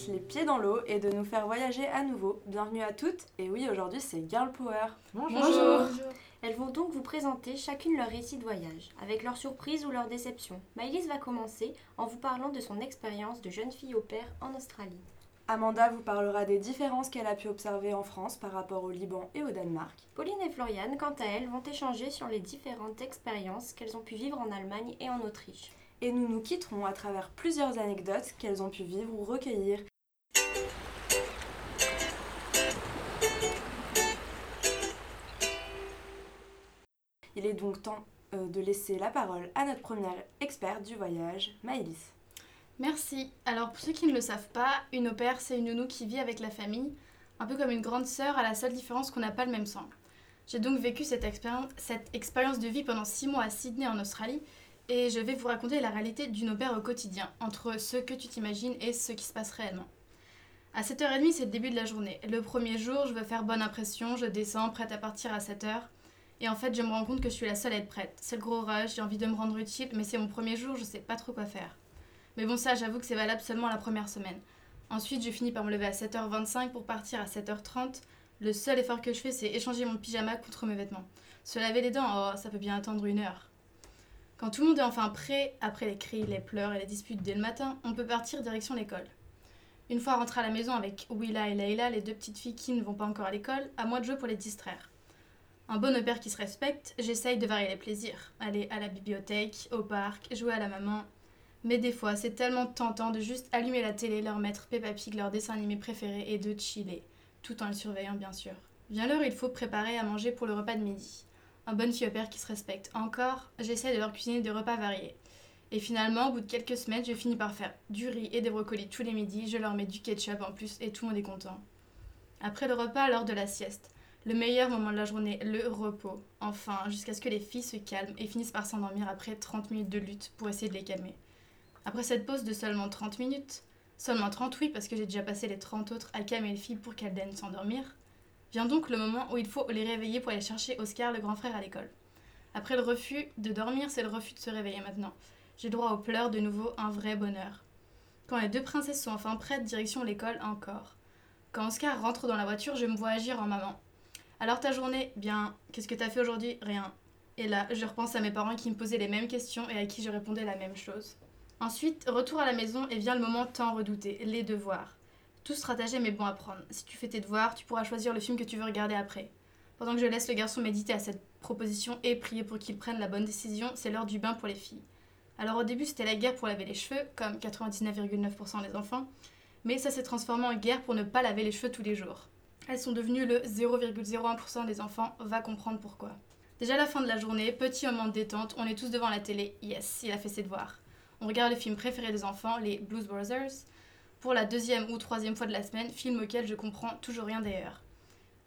mettre les pieds dans l'eau et de nous faire voyager à nouveau. Bienvenue à toutes, et oui, aujourd'hui c'est Girl Power. Bonjour. Elles vont donc vous présenter chacune leur récit de voyage, avec leurs surprises ou leurs déceptions. Maëlys va commencer en vous parlant de son expérience de jeune fille au père en Australie. Amanda vous parlera des différences qu'elle a pu observer en France par rapport au Liban et au Danemark. Pauline et Floriane, quant à elles, vont échanger sur les différentes expériences qu'elles ont pu vivre en Allemagne et en Autriche et nous nous quitterons à travers plusieurs anecdotes qu'elles ont pu vivre ou recueillir. Il est donc temps euh, de laisser la parole à notre première experte du voyage, Maëlys. Merci. Alors pour ceux qui ne le savent pas, une au pair, c'est une nounou qui vit avec la famille, un peu comme une grande sœur, à la seule différence qu'on n'a pas le même sang. J'ai donc vécu cette expérience, cette expérience de vie pendant six mois à Sydney en Australie et je vais vous raconter la réalité d'une opère au quotidien, entre ce que tu t'imagines et ce qui se passe réellement. À 7h30, c'est le début de la journée. Le premier jour, je veux faire bonne impression, je descends, prête à partir à 7h. Et en fait, je me rends compte que je suis la seule à être prête. C'est le gros rush, j'ai envie de me rendre utile, mais c'est mon premier jour, je sais pas trop quoi faire. Mais bon, ça, j'avoue que c'est valable seulement la première semaine. Ensuite, je finis par me lever à 7h25 pour partir à 7h30. Le seul effort que je fais, c'est échanger mon pyjama contre mes vêtements. Se laver les dents, oh, ça peut bien attendre une heure. Quand tout le monde est enfin prêt, après les cris, les pleurs et les disputes dès le matin, on peut partir direction l'école. Une fois rentré à la maison avec Willa et Leila, les deux petites filles qui ne vont pas encore à l'école, à moi de jouer pour les distraire. Un bon père qui se respecte, j'essaye de varier les plaisirs. Aller à la bibliothèque, au parc, jouer à la maman. Mais des fois, c'est tellement tentant de juste allumer la télé, leur mettre Peppa Pig, leur dessin animé préféré, et de chiller, tout en le surveillant bien sûr. Vient l'heure, il faut préparer à manger pour le repas de midi un bon fille au père qui se respecte. Encore, j'essaie de leur cuisiner des repas variés. Et finalement, au bout de quelques semaines, je finis par faire du riz et des brocolis tous les midis, je leur mets du ketchup en plus et tout le monde est content. Après le repas, l'heure de la sieste. Le meilleur moment de la journée, le repos. Enfin, jusqu'à ce que les filles se calment et finissent par s'endormir après 30 minutes de lutte pour essayer de les calmer. Après cette pause de seulement 30 minutes, seulement 30 oui parce que j'ai déjà passé les 30 autres à calmer les filles pour qu'elles daignent s'endormir, Vient donc le moment où il faut les réveiller pour aller chercher Oscar, le grand frère, à l'école. Après le refus de dormir, c'est le refus de se réveiller maintenant. J'ai droit aux pleurs de nouveau, un vrai bonheur. Quand les deux princesses sont enfin prêtes, direction l'école encore. Quand Oscar rentre dans la voiture, je me vois agir en maman. Alors ta journée Bien, qu'est-ce que t'as fait aujourd'hui? Rien. Et là, je repense à mes parents qui me posaient les mêmes questions et à qui je répondais la même chose. Ensuite, retour à la maison et vient le moment tant redouté, les devoirs. Tout stratagème est bon à prendre. Si tu fais tes devoirs, tu pourras choisir le film que tu veux regarder après. Pendant que je laisse le garçon méditer à cette proposition et prier pour qu'il prenne la bonne décision, c'est l'heure du bain pour les filles. Alors au début c'était la guerre pour laver les cheveux, comme 99,9% des enfants, mais ça s'est transformé en guerre pour ne pas laver les cheveux tous les jours. Elles sont devenues le 0,01% des enfants, va comprendre pourquoi. Déjà la fin de la journée, petit moment de détente, on est tous devant la télé, yes, il a fait ses devoirs. On regarde le film préféré des enfants, les Blues Brothers, pour la deuxième ou troisième fois de la semaine, film auquel je comprends toujours rien d'ailleurs.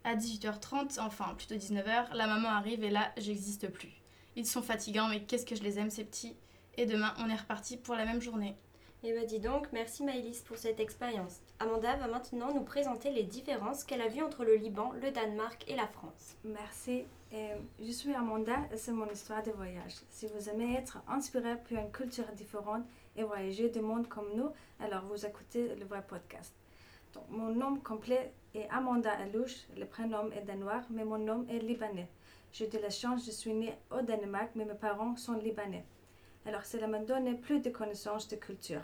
À 18h30, enfin plutôt 19h, la maman arrive et là, j'existe plus. Ils sont fatigants, mais qu'est-ce que je les aime ces petits? Et demain, on est reparti pour la même journée. Et bah dis donc, merci Maëlys pour cette expérience. Amanda va maintenant nous présenter les différences qu'elle a vues entre le Liban, le Danemark et la France. Merci. je suis Amanda et c'est mon histoire de voyage. Si vous aimez être inspiré par une culture différente, et voyager du monde comme nous, alors vous écoutez le vrai podcast. Donc, mon nom complet est Amanda Alouche, le prénom est danois, mais mon nom est libanais. J'ai de la chance, je suis née au Danemark, mais mes parents sont libanais. Alors, cela m'a donné plus de connaissances de culture.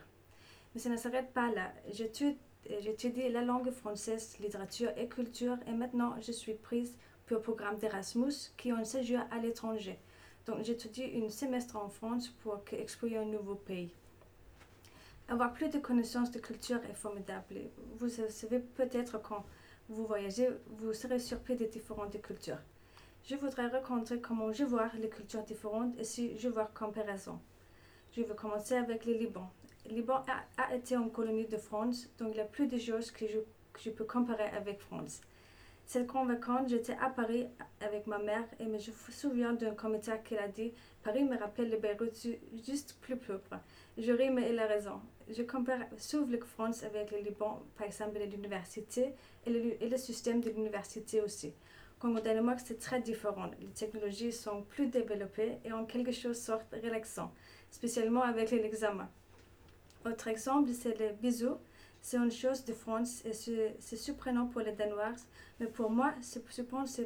Mais ça ne s'arrête pas là. J'étudie la langue française, littérature et culture, et maintenant je suis prise pour le programme d'Erasmus qui ont un séjour à l'étranger. Donc, j'étudie un semestre en France pour explorer un nouveau pays. Avoir plus de connaissances de culture est formidable. Vous savez peut-être quand vous voyagez, vous serez surpris des différentes cultures. Je voudrais raconter comment je vois les cultures différentes et si je vois comparaison. Je vais commencer avec le Liban. Le Liban a, été une colonie de France, donc il y a plus de choses que je, je peux comparer avec France. Cette convaincante, j'étais à Paris avec ma mère et je me souviens d'un commentaire qu'elle a dit Paris me rappelle le Beyrouth juste plus propre. Je ris, mais elle a raison. Je compare souvent la France avec le Liban, par exemple l'université et le, et le système de l'université aussi. Comme au Danemark, c'est très différent. Les technologies sont plus développées et ont quelque chose sorte relaxant, spécialement avec l'examen. Autre exemple, c'est le bisou. C'est une chose de France et c'est surprenant pour les Danois, mais pour moi, je pense que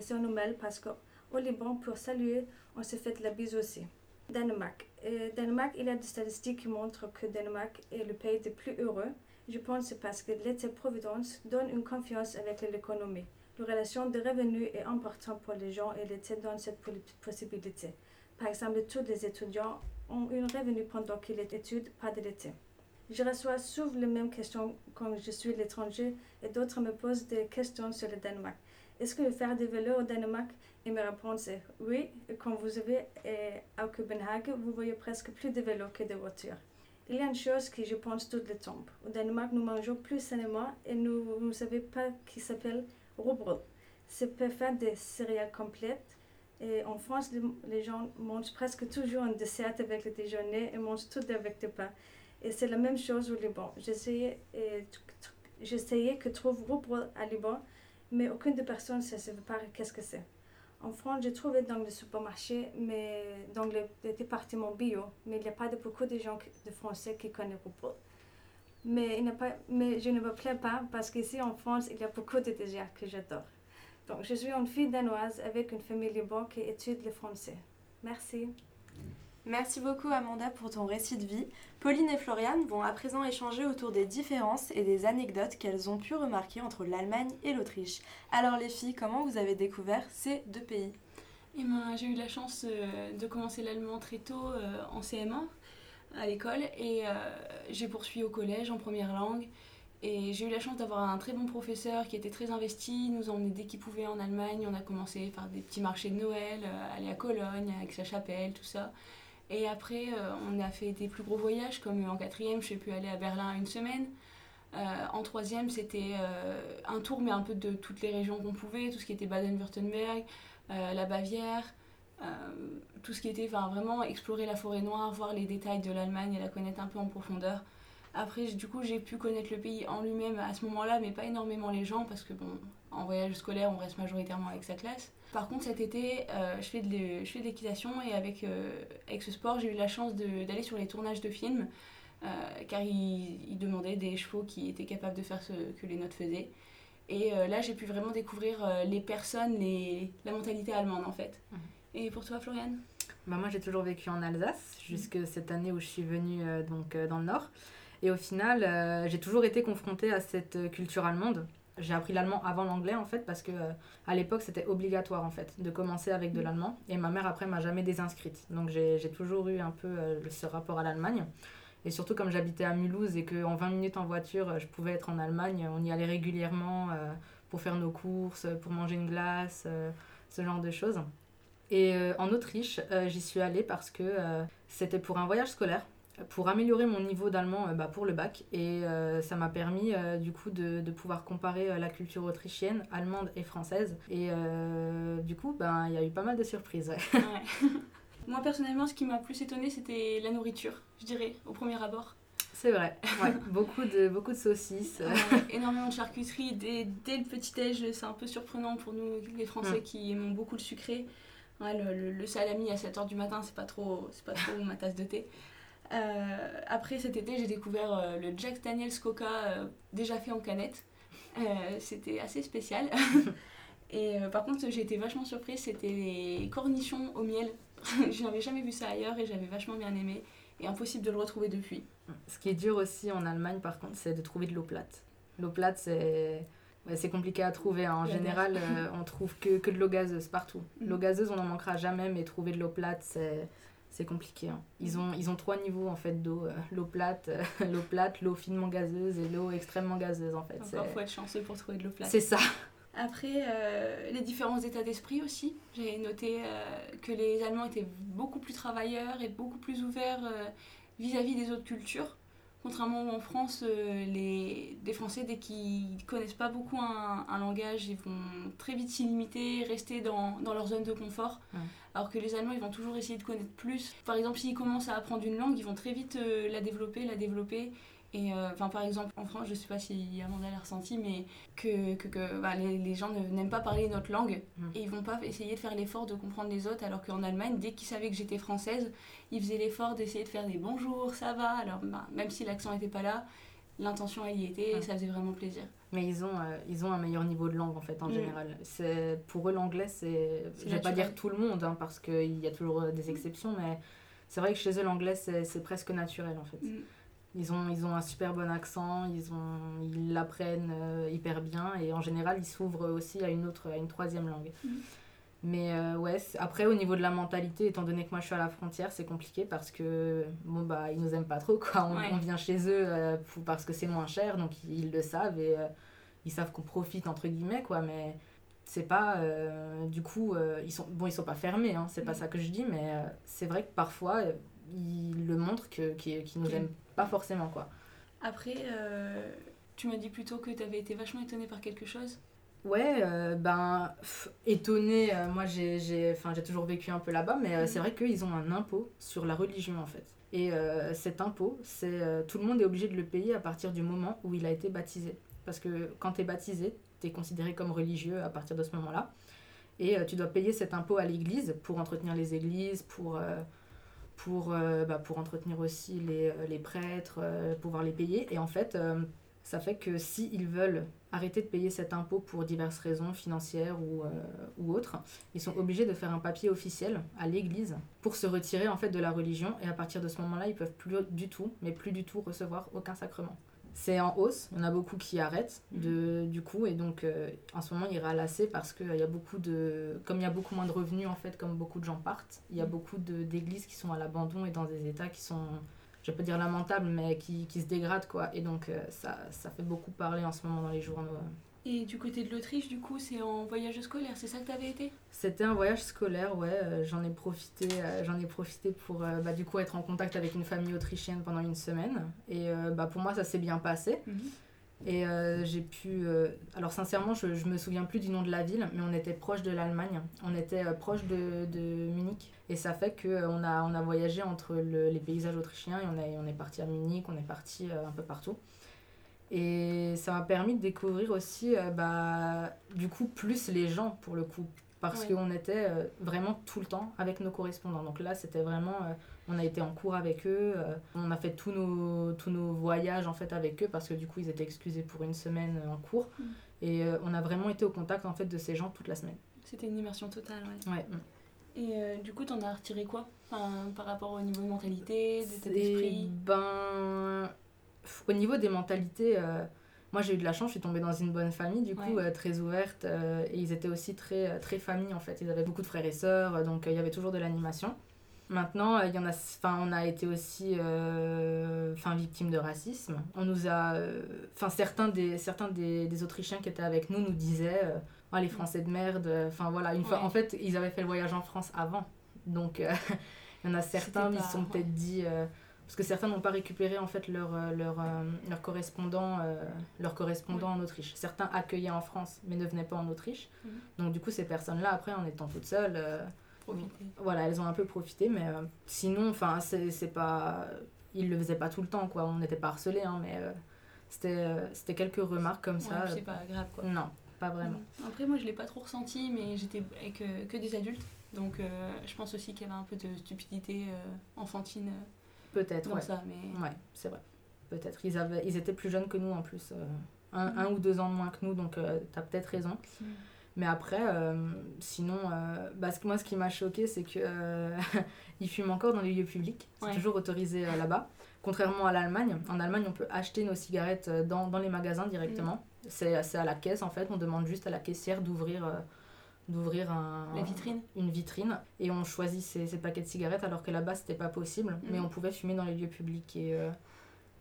c'est euh, normal parce qu'au Liban, pour saluer, on se fait la bise aussi. Danemark. Euh, Danemark, il y a des statistiques qui montrent que Danemark est le pays le plus heureux. Je pense parce que l'État-providence donne une confiance avec l'économie. La relation de revenus est importante pour les gens et l'État donne cette possibilité. Par exemple, tous les étudiants ont un revenu pendant qu'ils étudient, pas de l'été. Je reçois souvent les mêmes questions quand je suis l'étranger et d'autres me posent des questions sur le Danemark. Est-ce que faire des vélos au Danemark Et ma réponse est oui. Quand vous avez à Copenhague, vous voyez presque plus de vélos que de voitures. Il y a une chose que je pense tout le temps. Au Danemark, nous mangeons plus sainement et nous ne savons pas qui s'appelle rugbrød. C'est peut faire des céréales complètes. Et en France, les, gens mangent presque toujours un dessert avec le déjeuner et mangent tout avec du pain. Et c'est la même chose au Liban. J'essayais, j'essayais que trouve rugbrød à Liban, mais aucune des personnes ne sait pas qu'est-ce que c'est. En France, j'ai trouvé dans le supermarché, mais dans le, département bio, mais il n'y a pas beaucoup de gens de français qui connaissent Rupert. Mais, pas, mais je ne me plais pas parce qu'ici en France, il y a beaucoup de desserts que j'adore. Donc, je suis une fille danoise avec une famille liban qui étudie le français. Merci. Merci beaucoup Amanda pour ton récit de vie. Pauline et Floriane vont à présent échanger autour des différences et des anecdotes qu'elles ont pu remarquer entre l'Allemagne et l'Autriche. Alors les filles, comment vous avez découvert ces deux pays? Eh ben, J'ai eu la chance euh, de commencer l'allemand très tôt euh, en CM1 à l'école et euh, j'ai poursuivi au collège en première langue. Et j'ai eu la chance d'avoir un très bon professeur qui était très investi, nous emmenait dès qu'il pouvait en Allemagne. On a commencé par des petits marchés de Noël, aller à Cologne, avec sa chapelle, tout ça. Et après, euh, on a fait des plus gros voyages, comme en quatrième, j'ai pu aller à Berlin une semaine. Euh, en troisième, c'était euh, un tour, mais un peu de toutes les régions qu'on pouvait, tout ce qui était Baden-Württemberg, la Bavière, tout ce qui était vraiment explorer la forêt noire, voir les détails de l'Allemagne et la connaître un peu en profondeur. Après, du coup, j'ai pu connaître le pays en lui-même à ce moment-là, mais pas énormément les gens, parce que bon, en voyage scolaire, on reste majoritairement avec sa classe. Par contre, cet été, euh, je fais de l'équitation et avec, euh, avec ce sport, j'ai eu la chance d'aller sur les tournages de films, euh, car ils demandaient des chevaux qui étaient capables de faire ce que les notes faisaient. Et là, j'ai pu vraiment découvrir les personnes, les, la mentalité allemande en fait. Mhm. Et pour toi, Floriane? Bah Moi, j'ai toujours vécu en Alsace, jusque cette année où je suis venue donc, dans le Nord. Et au final, j'ai toujours été confrontée à cette culture allemande. J'ai appris l'allemand avant l'anglais en fait parce que euh, à l'époque c'était obligatoire en fait de commencer avec de mm. l'allemand. Et ma mère après m'a jamais désinscrite. Donc j'ai toujours eu un peu euh, ce rapport à l'Allemagne. Et surtout comme j'habitais à Mulhouse et qu'en 20 minutes en voiture euh, je pouvais être en Allemagne on y allait régulièrement pour faire nos courses pour manger une glace ce genre de choses. Et en Autriche j'y suis allée parce que c'était pour un voyage scolaire pour améliorer mon niveau d'allemand euh, bah, pour le bac. Et euh, ça m'a permis euh, du coup de, de, pouvoir comparer la culture autrichienne, allemande et française. Et du coup, ben, il y a eu pas mal de surprises. Moi personnellement, ce qui m'a plus étonné, c'était la nourriture, je dirais, au premier abord. C'est vrai, beaucoup, de, beaucoup de saucisses. énormément de charcuterie. Dès, dès le petit-déj, c'est un peu surprenant pour nous, les Français, mm. qui aiment beaucoup le sucré. le, le, salami à 7h du matin, c'est pas trop, pas trop ma tasse de thé. Euh, après cet été, j'ai découvert euh, le Jack Daniels Coca euh, déjà fait en canette. c'était assez spécial. Et par contre, j'ai été vachement surprise, c'était les cornichons au miel. je n'avais jamais vu ça ailleurs et j'avais vachement bien aimé. Et impossible de le retrouver depuis. Ce qui est dur aussi en Allemagne, par contre, c'est de trouver de l'eau plate. L'eau plate, c'est c'est compliqué à trouver. Hein. En général, on trouve que, que de l'eau gazeuse partout. Mm. L'eau gazeuse, on n'en manquera jamais, mais trouver de l'eau plate, c'est c'est compliqué. Hein. Ils, ont, ils ont trois niveaux en fait d'eau. Euh, l'eau plate, euh, l'eau plate, l'eau finement gazeuse et l'eau extrêmement gazeuse en fait. Il faut être chanceux pour trouver de l'eau plate. C'est ça. Après, euh, les différents états d'esprit aussi. J'ai noté que les Allemands étaient beaucoup plus travailleurs et beaucoup plus ouverts vis-à-vis des autres cultures. Contrairement en France, les, des Français, dès qu'ils connaissent pas beaucoup un, un, langage, ils vont très vite s'y limiter, rester dans, dans, leur zone de confort. Alors que les Allemands, ils vont toujours essayer de connaître plus. Par exemple, s'ils commencent à apprendre une langue, ils vont très vite euh, la développer, la développer. Et euh, par exemple, en France, je sais pas si Amanda l'a ressenti, mais que, que, que bah, les, les, gens n'aiment pas parler notre langue mm. et ils vont pas essayer de faire l'effort de comprendre les autres. Alors qu'en Allemagne, dès qu'ils savaient que j'étais française, ils faisaient l'effort d'essayer de faire des bonjours, ça va. Alors, bah, même si l'accent n'était pas là, l'intention elle y était et ça faisait vraiment plaisir. Mais ils ont, ils ont un meilleur niveau de langue en fait en mm. général. C'est pour eux l'anglais c'est je vais pas dire tout le monde hein, parce qu'il y a toujours des exceptions mais c'est vrai que chez eux l'anglais c'est presque naturel en fait. Mm. Ils ont, ils ont un super bon accent, ils ont ils l'apprennent hyper bien et en général ils s'ouvrent aussi à une autre à une troisième langue. Mm. Mais euh, ouais, après, au niveau de la mentalité, étant donné que moi je suis à la frontière, c'est compliqué parce que, bon, bah, ils nous aiment pas trop, quoi. On, vient chez eux euh, parce que c'est moins cher, donc ils, le savent et euh, ils savent qu'on profite, entre guillemets, quoi. Mais c'est pas. du coup, ils sont. Bon, ils sont pas fermés, hein, c'est pas mm. ça que je dis, mais c'est vrai que parfois, ils le montrent qu'ils qu nous aiment pas forcément, quoi. Après, tu m'as dit plutôt que tu avais été vachement étonnée par quelque chose Ouais, euh, ben, étonné, euh, moi j'ai toujours vécu un peu là-bas, mais euh, c'est mhm. vrai qu'ils ont un impôt sur la religion en fait. Et cet impôt, c'est tout le monde est obligé de le payer à partir du moment où il a été baptisé. Parce que quand tu es baptisé, tu es considéré comme religieux à partir de ce moment-là. Et tu dois payer cet impôt à l'église pour entretenir les églises, pour, pour, bah, pour entretenir aussi les, les prêtres, pouvoir les payer. Et en fait, ça fait que s'ils ils veulent arrêter de payer cet impôt pour diverses raisons financières ou, euh, ou autres, ils sont obligés de faire un papier officiel à l'église pour se retirer en fait de la religion et à partir de ce moment-là, ils peuvent plus du tout, mais plus du tout recevoir aucun sacrement. C'est en hausse, il y en a beaucoup qui arrêtent de, du coup et donc euh, en ce moment ils râlent assez parce qu'il y a beaucoup de comme il y a beaucoup moins de revenus en fait comme beaucoup de gens partent, il y a beaucoup d'églises qui sont à l'abandon et dans des états qui sont je peux dire lamentable, mais qui, qui se dégrade, quoi. Et donc, euh, ça, ça fait beaucoup parler en ce moment dans les journaux. Et du côté de l'Autriche, du coup, c'est en voyage scolaire, c'est ça que tu avais été? C'était un voyage scolaire, ouais. Euh, j'en ai profité, euh, j'en ai profité pour, bah, du coup, être en contact avec une famille autrichienne pendant une semaine. Et bah, pour moi, ça s'est bien passé. Mhm. Et j'ai pu. alors, sincèrement, je, je me souviens plus du nom de la ville, mais on était proche de l'Allemagne. On était proche de, de Munich. Et ça fait qu'on euh, a, on a voyagé entre les paysages autrichiens et on, a, on est parti à Munich, on est parti euh, un peu partout. Et ça m'a permis de découvrir aussi, euh, bah, du coup, plus les gens pour le coup. Parce qu'on était vraiment tout le temps avec nos correspondants. Donc là, c'était vraiment. on a été en cours avec eux. on a fait tous nos, tous nos voyages en fait avec eux parce que du coup, ils étaient excusés pour une semaine en cours. Mm. Et on a vraiment été au contact en fait de ces gens toute la semaine. C'était une immersion totale, ouais. ouais. Mm. Et euh, du coup, t'en as retiré quoi? Enfin, Par rapport au niveau de mentalité, d'état d'esprit? Ben. Au niveau des mentalités, euh, moi j'ai eu de la chance, je suis tombée dans une bonne famille, du coup, euh, très ouverte. et ils étaient aussi très, très famille en fait. Ils avaient beaucoup de frères et sœurs, donc il y avait toujours de l'animation. Maintenant, il y en a, enfin, on a été aussi enfin, victime de racisme. On nous a, enfin, certains, des, certains des, des Autrichiens qui étaient avec nous nous disaient ah, les Français de merde. Enfin voilà, une fois, en fait, ils avaient fait le voyage en France avant. Donc, euh, il y en a certains, ils se sont peut-être dit. Euh, parce que certains n'ont pas récupéré en fait leur, euh, leur, leur correspondant, leur correspondant en Autriche. Certains accueillaient en France mais ne venaient pas en Autriche. Mhm. Donc du coup ces personnes-là après en étant toutes seules, voilà elles ont un peu profité mais sinon enfin c'est pas ils le faisaient pas tout le temps quoi. On n'était pas harcelés hein, mais c'était quelques remarques comme ça. C'est pas grave quoi. Non pas vraiment. Après, moi, je l'ai pas trop ressenti, mais j'étais avec euh, que des adultes. Donc, euh, je pense aussi qu'il y avait un peu de stupidité euh, enfantine. Peut-être, ouais. ça, mais... Ouais, c'est vrai. Peut-être. Ils, avaient, ils étaient plus jeunes que nous, en plus. Un, mm. un, ou deux ans de moins que nous, donc tu as peut-être raison. Mm. Mais après, sinon, bah, moi, ce qui m'a choqué, c'est que ils fument encore dans les lieux publics. C'est toujours autorisé là-bas. Contrairement à l'Allemagne, en Allemagne, on peut acheter nos cigarettes dans, dans les magasins directement. Mm. C'est à la caisse en fait, on demande juste à la caissière d'ouvrir euh, d'ouvrir un, vitrine. une vitrine et on choisit ses, paquets de cigarettes alors que là-bas c'était pas possible, mm. mais on pouvait fumer dans les lieux publics et euh,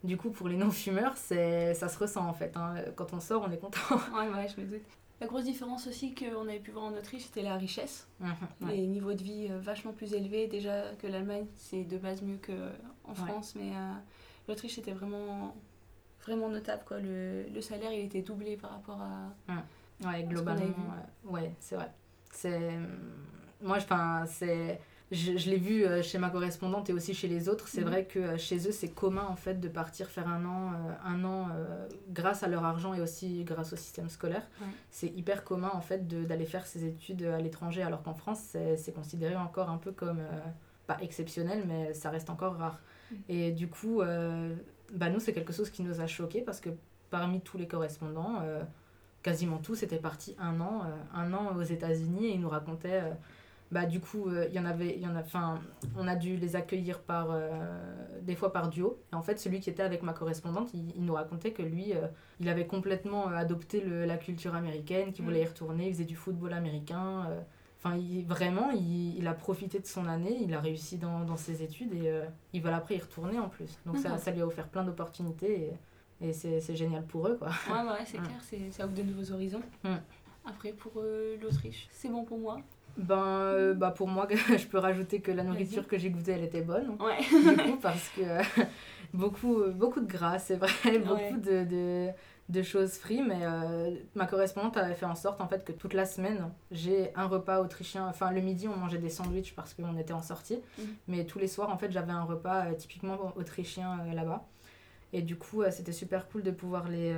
du coup pour les non-fumeurs c'est ça se ressent en fait, hein. quand on sort on est content. ouais ouais je me doute. La grosse différence aussi qu'on avait pu voir en Autriche, c'était la richesse. Mhm, les niveaux de vie euh, vachement plus élevés. Déjà que l'Allemagne, c'est de base mieux qu'en France, mais l'Autriche, c'était vraiment vraiment notable. Quoi. Le, le, salaire, il était doublé par rapport à. Mmh. Ouais, globalement. ouais, c'est vrai. C'est. Moi, enfin, c'est. Je, je l'ai vu euh, chez ma correspondante et aussi chez les autres. C'est mmh. vrai que euh, chez eux, c'est commun en fait de partir faire un an, euh, un an grâce à leur argent et aussi grâce au système scolaire. C'est hyper commun en fait d'aller faire ses études à l'étranger, alors qu'en France, c'est considéré encore un peu comme pas exceptionnel, mais ça reste encore rare. Mmh. Et du coup, bah, nous, c'est quelque chose qui nous a choqué parce que parmi tous les correspondants, quasiment tous étaient partis un an, un an aux États-Unis et ils nous racontaient bah du coup il y en avait il y en a enfin on a dû les accueillir par des fois par duo. Et en fait celui qui était avec ma correspondante il, nous racontait que lui il avait complètement adopté le, la culture américaine qu'il voulait y retourner il faisait du football américain Enfin, vraiment, il, il, a profité de son année, il a réussi dans, dans ses études et euh, il va après y retourner en plus. Donc ça, ça, lui a offert plein d'opportunités et, et c'est génial pour eux. Quoi. Ouais, ouais c'est clair, ça ouvre de nouveaux horizons. Après, pour euh, l'Autriche, c'est bon pour moi? Ben, euh, bah pour moi, je peux rajouter que la nourriture que j'ai goûtée, elle était bonne. Ouais. Du coup, parce que beaucoup, beaucoup de gras, c'est vrai, beaucoup de, de de choses frites, mais euh, ma correspondante avait fait en sorte en fait que toute la semaine, j'ai un repas autrichien. Enfin, le midi, on mangeait des sandwichs parce qu'on était en sortie, mm. mais tous les soirs, en fait, j'avais un repas typiquement autrichien là-bas. Et du coup, c'était super cool de pouvoir, les,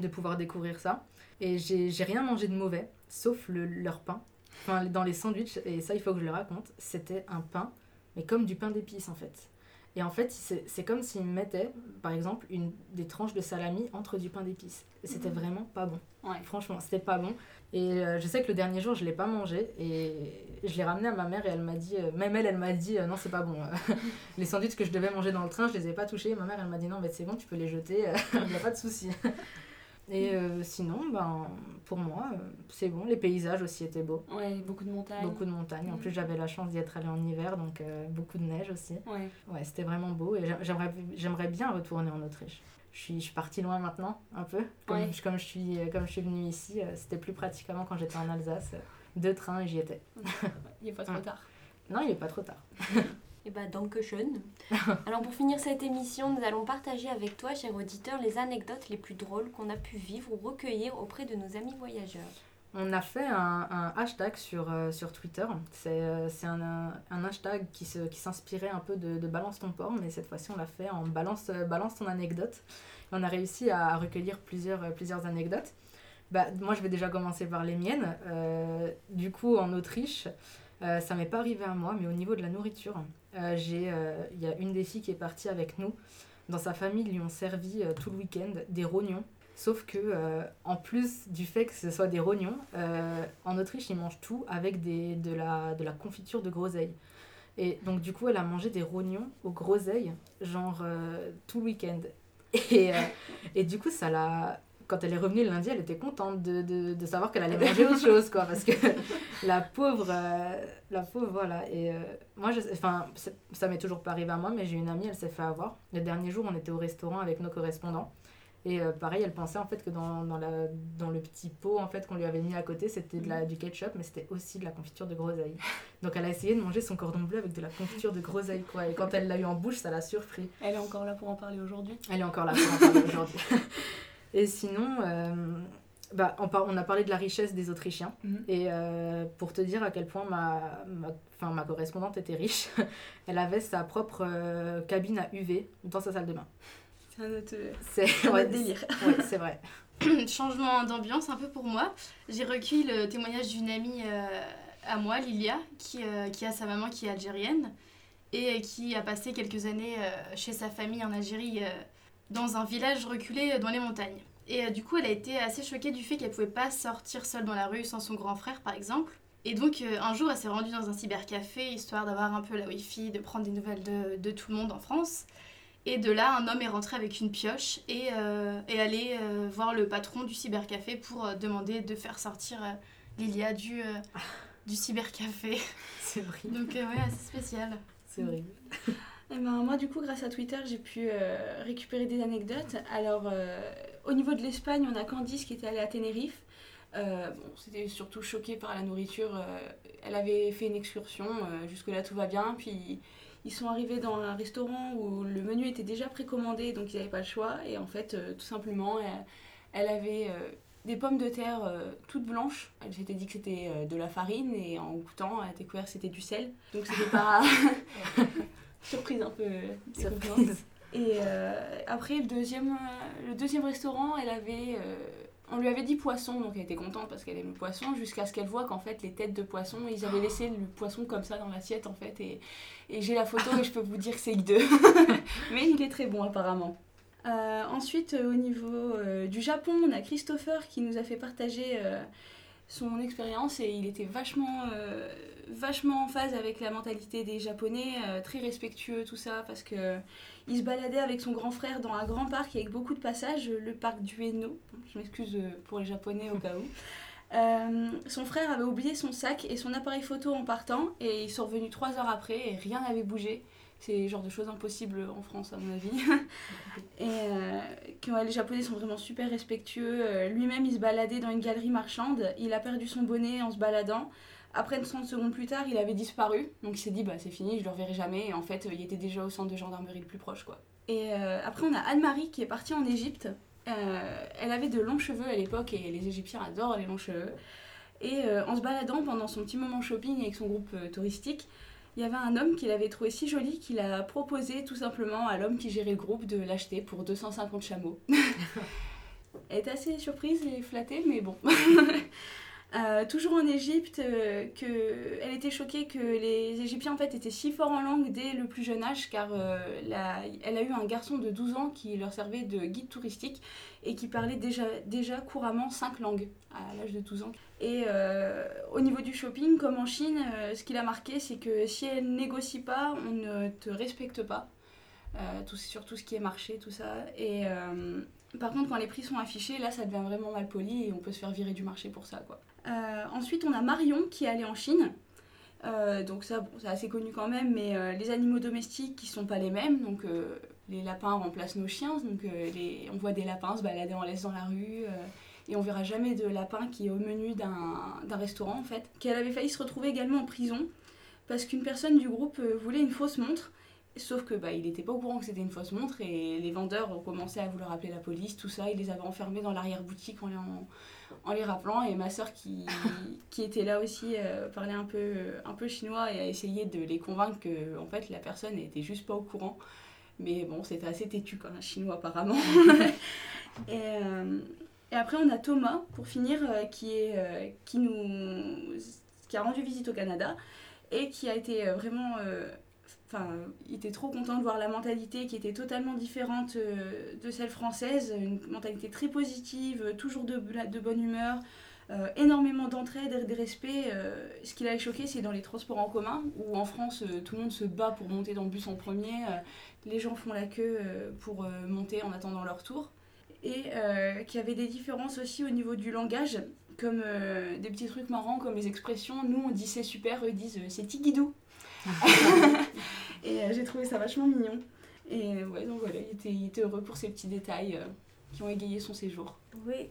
de pouvoir découvrir ça. Et j'ai rien mangé de mauvais, sauf le, leur pain. Enfin, dans les sandwichs, et ça, il faut que je le raconte, c'était un pain, mais comme du pain d'épices en fait. Et en fait, c'est comme s'ils mettaient, par exemple, une, des tranches de salami entre du pain d'épices. C'était mhm. vraiment pas bon. Franchement, c'était pas bon. Et euh, je sais que le dernier jour, je l'ai pas mangé. Et je l'ai ramené à ma mère et elle m'a dit, euh, même elle, elle m'a dit, euh, non, c'est pas bon. les sandwichs que je devais manger dans le train, je les ai pas touchés. Ma mère, elle m'a dit, non, mais c'est bon, tu peux les jeter, il n'y a pas de souci. Et euh, sinon, ben, pour moi, euh, c'est bon. Les paysages aussi étaient beaux. Ouais, beaucoup de montagnes. Beaucoup de montagnes. En mm. plus, j'avais la chance d'y être allée en hiver, donc euh, beaucoup de neige aussi. Ouais. Ouais, c'était vraiment beau. Et j'aimerais bien retourner en Autriche. Je suis, je suis partie loin maintenant, un peu. Comme, je, comme, je, suis, comme je suis venue ici, c'était plus pratique avant quand j'étais en Alsace. Deux trains et j'y étais. il n'est pas trop tard. Non, il n'est pas trop tard. Et bah, ben, schön. Alors, pour finir cette émission, nous allons partager avec toi, cher auditeur, les anecdotes les plus drôles qu'on a pu vivre ou recueillir auprès de nos amis voyageurs. On a fait un, un hashtag sur, euh, sur Twitter. C'est euh, un, un, hashtag qui s'inspirait qui un peu de, de, Balance ton port, mais cette fois-ci, on l'a fait en balance, euh, balance ton anecdote. on a réussi à recueillir plusieurs, plusieurs anecdotes. Bah, moi, je vais déjà commencer par les miennes. du coup, en Autriche, ça m'est pas arrivé à moi, mais au niveau de la nourriture, euh, j'ai, euh, il y a une des filles qui est partie avec nous. Dans sa famille, ils lui ont servi euh, tout le week-end des rognons. Sauf que, en plus du fait que ce soit des rognons, en Autriche, ils mangent tout avec de, la, de la confiture de groseille. Et donc, du coup, elle a mangé des rognons aux groseilles, genre tout le week-end. Et, et du coup, ça l'a quand elle est revenue le lundi, elle était contente de, de, de savoir qu'elle allait manger autre chose, quoi, parce que la pauvre, euh, la pauvre, voilà. Et euh, moi, je, enfin, ça m'est toujours pas arrivé à moi, mais j'ai une amie, elle s'est fait avoir. Le dernier jour, on était au restaurant avec nos correspondants. Et euh, pareil, elle pensait en fait que dans, dans, la, dans le petit pot en fait qu'on lui avait mis à côté, c'était de la, du ketchup, mais c'était aussi de la confiture de groseille. Donc elle a essayé de manger son cordon bleu avec de la confiture de groseille, quoi. Et quand elle l'a eu en bouche, ça l'a surpris. Elle est encore là pour en parler aujourd'hui? Elle est encore là pour en parler aujourd'hui. Et sinon, euh, bah, on, on, a parlé de la richesse des Autrichiens. Mhm. Et euh, pour te dire à quel point ma, ma, ma correspondante était riche, elle avait sa propre euh, cabine à UV dans sa salle de bain. C'est un autre, c'est, ouais, délire. Ouais, c'est vrai. Changement d'ambiance un peu pour moi. J'ai recueilli le témoignage d'une amie à moi, Lilia, qui, qui a sa maman qui est algérienne et qui a passé quelques années chez sa famille en Algérie dans un village reculé dans les montagnes. Et euh, du coup, elle a été assez choquée du fait qu'elle pouvait pas sortir seule dans la rue sans son grand frère, par exemple. Et donc, euh, un jour, elle s'est rendue dans un cybercafé, histoire d'avoir un peu la wifi, de prendre des nouvelles de, de, tout le monde en France. Et de là, un homme est rentré avec une pioche et, euh, est allé voir le patron du cybercafé pour demander de faire sortir Lilia du, du cybercafé. C'est horrible. Donc, ouais, assez spécial. C'est horrible. Eh ben, moi, du coup, grâce à Twitter, j'ai pu euh, récupérer des anecdotes. Alors, euh, au niveau de l'Espagne, on a Candice qui était allée à Tenerife. Euh, bon, c'était surtout choqué par la nourriture. elle avait fait une excursion, jusque-là tout va bien. Puis ils sont arrivés dans un restaurant où le menu était déjà précommandé, donc ils n'avaient pas le choix. Et en fait, tout simplement, elle, avait des pommes de terre toutes blanches. Elle s'était dit que c'était de la farine et en goûtant, elle a découvert que c'était du sel. Donc c'était pas. surprise un peu. Surprise. Et euh, après, le deuxième, euh, le deuxième restaurant, elle avait, euh, on lui avait dit poisson, donc elle était contente parce qu'elle aime le poisson, jusqu'à ce qu'elle voit qu'en fait, les têtes de poisson, ils avaient laissé le poisson comme ça dans l'assiette, en fait. Et, et j'ai la photo et je peux vous dire que c'est hideux. Mais il est très bon, apparemment. ensuite, au niveau du Japon, on a Christopher qui nous a fait partager son expérience et il était vachement, vachement en phase avec la mentalité des Japonais, très respectueux, tout ça, parce que il se baladait avec son grand frère dans un grand parc avec beaucoup de passages, le parc du Haino. Je m'excuse pour les Japonais au cas où. Euh, son frère avait oublié son sac et son appareil photo en partant et ils sont revenus trois heures après et rien n'avait bougé. C'est le genre de choses impossibles en France à mon avis. et euh, les Japonais sont vraiment super respectueux. Euh, lui-même il se baladait dans une galerie marchande. Il a perdu son bonnet en se baladant. Après 30 secondes plus tard, il avait disparu. Donc il s'est dit bah c'est fini, je le reverrai jamais. Et en fait, il était déjà au centre de gendarmerie le plus proche quoi. Et après on a Anne-Marie qui est partie en Égypte euh, elle avait de longs cheveux à l'époque et les Égyptiens adorent les longs cheveux. Et euh, en se baladant pendant son petit moment shopping avec son groupe euh, touristique, il y avait un homme qu'il avait trouvé si joli qu'il a proposé tout simplement à l'homme qui gérait le groupe de l'acheter pour 250 chameaux. Elle était assez surprise et flattée, mais bon. Euh, toujours en Égypte, euh, elle était choquée que les Égyptiens en fait étaient si forts en langue dès le plus jeune âge, car euh, elle a eu un garçon de 12 ans qui leur servait de guide touristique et qui parlait déjà, déjà couramment 5 langues à l'âge de 12 ans. Et au niveau du shopping, comme en Chine, ce qu'il a marqué, c'est que si elle négocie pas, on ne te respecte pas. tout, sur tout ce qui est marché, tout ça. Et par contre, quand les prix sont affichés, là, ça devient vraiment mal poli et on peut se faire virer du marché pour ça, quoi. Euh, ensuite, on a Marion qui est allée en Chine. Euh, donc ça, c'est assez connu quand même, mais euh, les animaux domestiques qui sont pas les mêmes. Donc les lapins remplacent nos chiens. Donc les, on voit des lapins se balader en laisse dans la rue. et on verra jamais de lapin qui est au menu d'un restaurant en fait. Qu'elle avait failli se retrouver également en prison parce qu'une personne du groupe voulait une fausse montre. Sauf que bah, il n'était pas au courant que c'était une fausse montre et les vendeurs ont commencé à vouloir appeler la police, tout ça. Ils les avaient enfermés dans l'arrière-boutique en, en, en les rappelant. Et ma soeur qui, qui était là aussi euh, parlait un peu, un peu chinois et a essayé de les convaincre que en fait, la personne n'était juste pas au courant. Mais bon, c'était assez têtu quand un chinois apparemment. et, euh, et, après, on a Thomas, pour finir, euh, qui, est, qui, nous, qui a rendu visite au Canada et qui a été vraiment Il était trop content de voir la mentalité qui était totalement différente euh, de celle française, une mentalité très positive, toujours de, bonne humeur, euh, énormément d'entraide et de respect. Euh, ce qui l'a choqué, c'est dans les transports en commun, où en France, tout le monde se bat pour monter dans le bus en premier, les gens font la queue pour monter en attendant leur tour. Et qu'il y avait des différences aussi au niveau du langage, comme des petits trucs marrants, comme les expressions. Nous, on dit c'est super, eux disent c'est tigidou. et euh, j'ai trouvé ça vachement mignon. Et ouais, donc voilà, il était, il était heureux pour ces petits détails euh, qui ont égayé son séjour. Oui,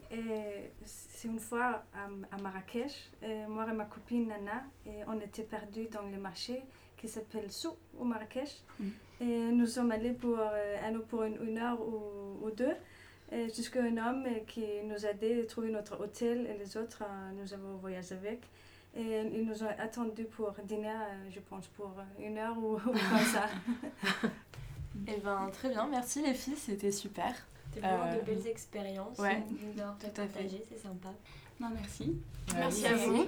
c'est une fois à, Marrakech, moi et ma copine Nana, et on était perdus dans le marché qui s'appelle Sou au Marrakech. Mm. Et nous sommes allés pour, euh, pour une, heure ou, ou deux jusqu'à un homme qui nous a aidé à trouver notre hôtel et les autres, nous avons voyagé avec. Et ils nous ont attendus pour dîner, euh, je pense, pour une heure ou, comme ça. Eh ben, très bien, merci les filles, c'était super. C'était vraiment de euh, belles expériences. Ouais, tout à fait. c'est sympa. Non, merci. merci à vous.